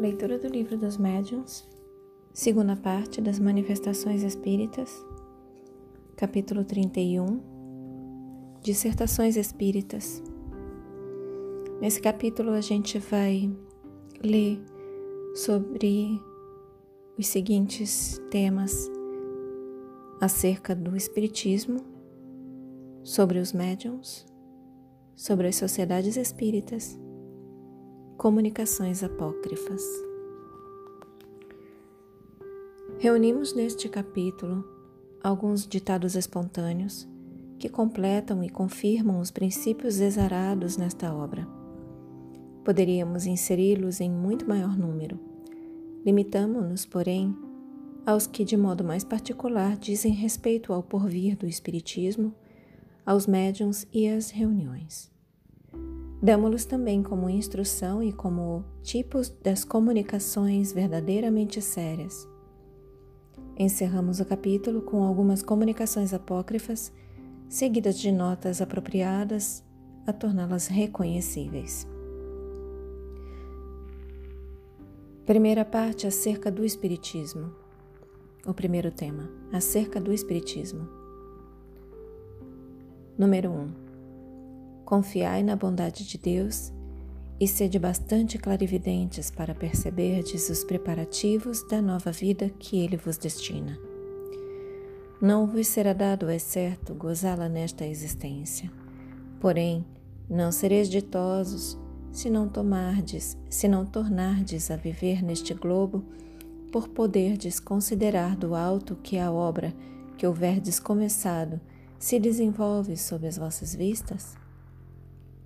Leitura do Livro dos Médiuns, segunda parte das Manifestações Espíritas, capítulo 31, Dissertações Espíritas. Nesse capítulo a gente vai ler sobre os seguintes temas acerca do Espiritismo, sobre os médiums, sobre as sociedades espíritas Comunicações Apócrifas. Reunimos neste capítulo alguns ditados espontâneos que completam e confirmam os princípios exarados nesta obra. Poderíamos inseri-los em muito maior número. Limitamo-nos, porém, aos que, de modo mais particular, dizem respeito ao porvir do Espiritismo, aos médiums e às reuniões. Damos-los também como instrução e como tipos das comunicações verdadeiramente sérias. Encerramos o capítulo com algumas comunicações apócrifas, seguidas de notas apropriadas a torná-las reconhecíveis. Primeira parte acerca do Espiritismo. O primeiro tema, acerca do Espiritismo. Número 1. Um, Confiai na bondade de Deus e sede bastante clarividentes para perceberdes os preparativos da nova vida que Ele vos destina. Não vos será dado, é certo, gozá-la nesta existência. Porém, não sereis ditosos se não tomardes, se não tornardes a viver neste globo, por poderdes considerar do alto que a obra que houverdes começado se desenvolve sob as vossas vistas?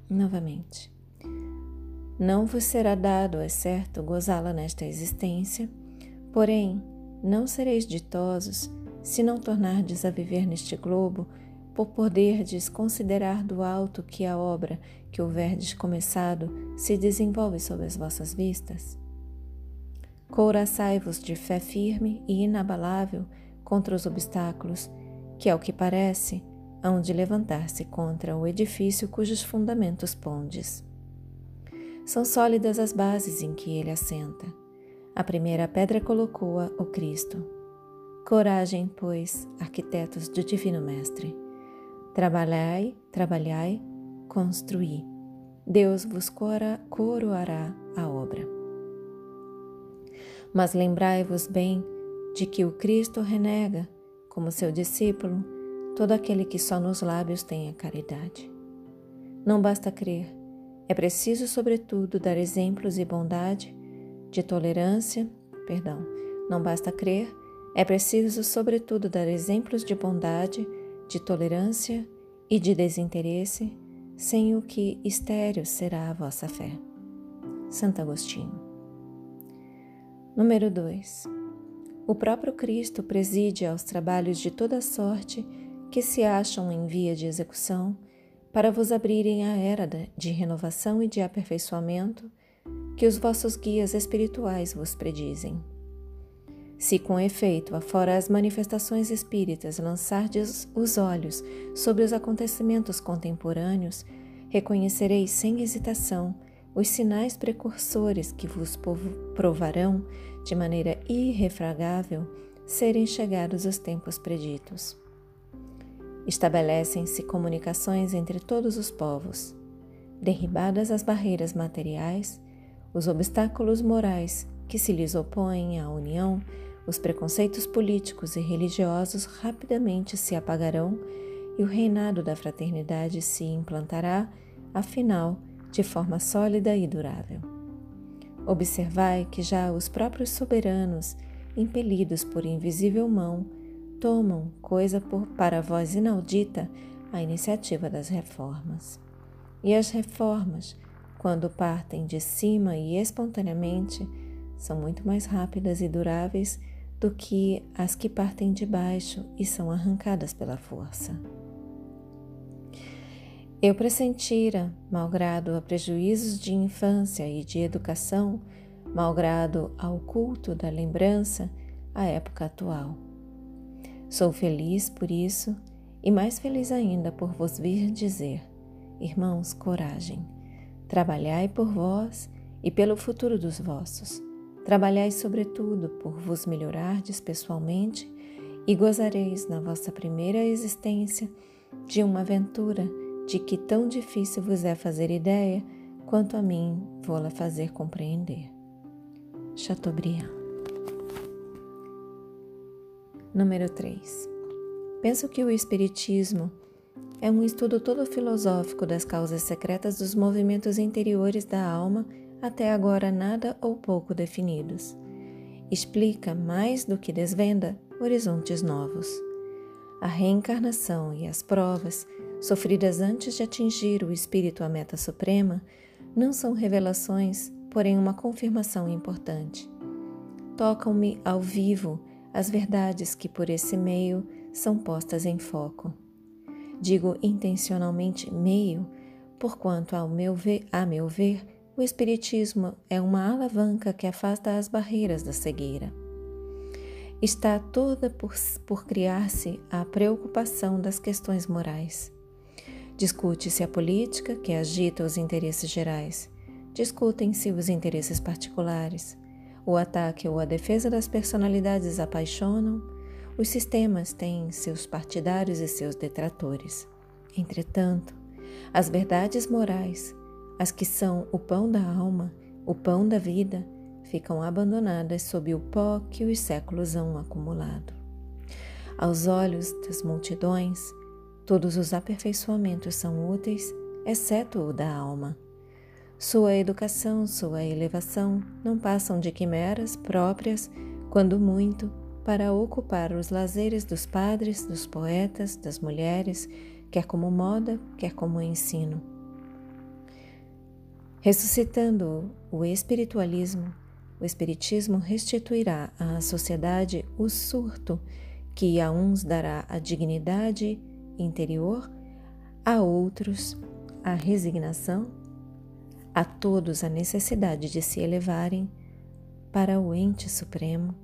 Novamente. Não vos será dado, é certo, gozá-la nesta existência, porém, não sereis ditosos se não tornardes a viver neste globo, por poderdes considerar do alto que a obra que houverdes começado se desenvolve sob as vossas vistas? Couraçai-vos de fé firme e inabalável contra os obstáculos, que, ao que parece, hão de levantar-se contra o edifício cujos fundamentos pondes. São sólidas as bases em que ele assenta. A primeira pedra colocou-a o Cristo. Coragem, pois, arquitetos do Divino Mestre. Trabalhai, trabalhai, construí. Deus vos coroará a obra. Mas lembrai-vos bem de que o Cristo renega, como seu discípulo, todo aquele que só nos lábios tem a caridade. Não basta crer, é preciso, sobretudo, dar exemplos de bondade, de tolerância, perdão, não basta crer, é preciso, sobretudo, dar exemplos de bondade, de tolerância e de desinteresse, sem o que estéril será a vossa fé. Santo Agostinho. Número 2. O próprio Cristo preside aos trabalhos de toda sorte que se acham em via de execução para vos abrirem a era de renovação e de aperfeiçoamento que os vossos guias espirituais vos predizem. Se com efeito, afora as manifestações espíritas, lançardes os olhos sobre os acontecimentos contemporâneos, reconhecereis sem hesitação os sinais precursores que vos provarão, de maneira irrefragável, serem chegados os tempos preditos. Estabelecem-se comunicações entre todos os povos. Derribadas as barreiras materiais, os obstáculos morais que se lhes opõem à união, os preconceitos políticos e religiosos rapidamente se apagarão e o reinado da fraternidade se implantará, afinal, de forma sólida e durável. Observai que já os próprios soberanos, impelidos por invisível mão, tomam, coisa por, para vós inaudita, a iniciativa das reformas. E as reformas, quando partem de cima e espontaneamente, são muito mais rápidas e duráveis do que as que partem de baixo e são arrancadas pela força. Eu pressentira, malgrado a prejuízos de infância e de educação, malgrado ao culto da lembrança, a época atual. Sou feliz por isso e mais feliz ainda por vos vir dizer: Irmãos, coragem, trabalhai por vós e pelo futuro dos vossos, Trabalhai sobretudo por vos melhorardes pessoalmente e gozareis na vossa primeira existência de uma aventura de que tão difícil vos é fazer ideia quanto a mim vou-la fazer compreender. Chateaubriand Número 3 Penso que o Espiritismo é um estudo todo filosófico das causas secretas dos movimentos interiores da alma até agora nada ou pouco definidos. Explica, mais do que desvenda, horizontes novos. A reencarnação e as provas, sofridas antes de atingir o espírito à meta suprema, não são revelações, porém uma confirmação importante. Tocam-me ao vivo as verdades que por esse meio são postas em foco. Digo intencionalmente meio, porquanto, ao meu ver, a meu ver, o Espiritismo é uma alavanca que afasta as barreiras da cegueira. Está toda por, por criar-se a preocupação das questões morais. Discute-se a política, que agita os interesses gerais. Discutem-se os interesses particulares. O ataque ou a defesa das personalidades apaixonam. Os sistemas têm seus partidários e seus detratores. Entretanto, as verdades morais as que são o pão da alma, o pão da vida, ficam abandonadas sob o pó que os séculos hão acumulado. Aos olhos das multidões, todos os aperfeiçoamentos são úteis, exceto o da alma. Sua educação, sua elevação não passam de quimeras próprias, quando muito, para ocupar os lazeres dos padres, dos poetas, das mulheres, quer como moda, quer como ensino. Ressuscitando o espiritualismo, o espiritismo restituirá à sociedade o surto que a uns dará a dignidade interior, a outros a resignação, a todos a necessidade de se elevarem para o ente supremo,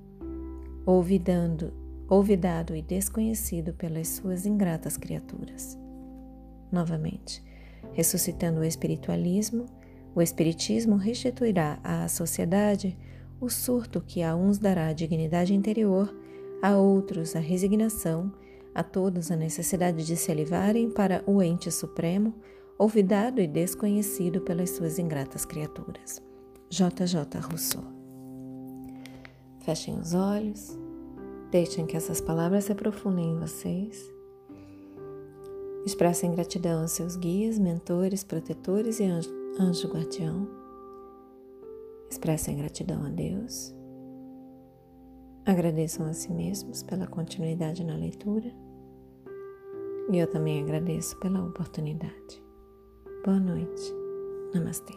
olvidando, olvidado e desconhecido pelas suas ingratas criaturas. Novamente, ressuscitando o espiritualismo, o Espiritismo restituirá à sociedade o surto que a uns dará a dignidade interior, a outros a resignação, a todos a necessidade de se elevarem para o ente supremo, olvidado e desconhecido pelas suas ingratas criaturas. J. J. Rousseau. Fechem os olhos, deixem que essas palavras se aprofundem em vocês. Expressem gratidão aos seus guias, mentores, protetores e anjos anjo guardião, expressem gratidão a Deus, agradeçam a si mesmos pela continuidade na leitura e eu também agradeço pela oportunidade. Boa noite. Namastê.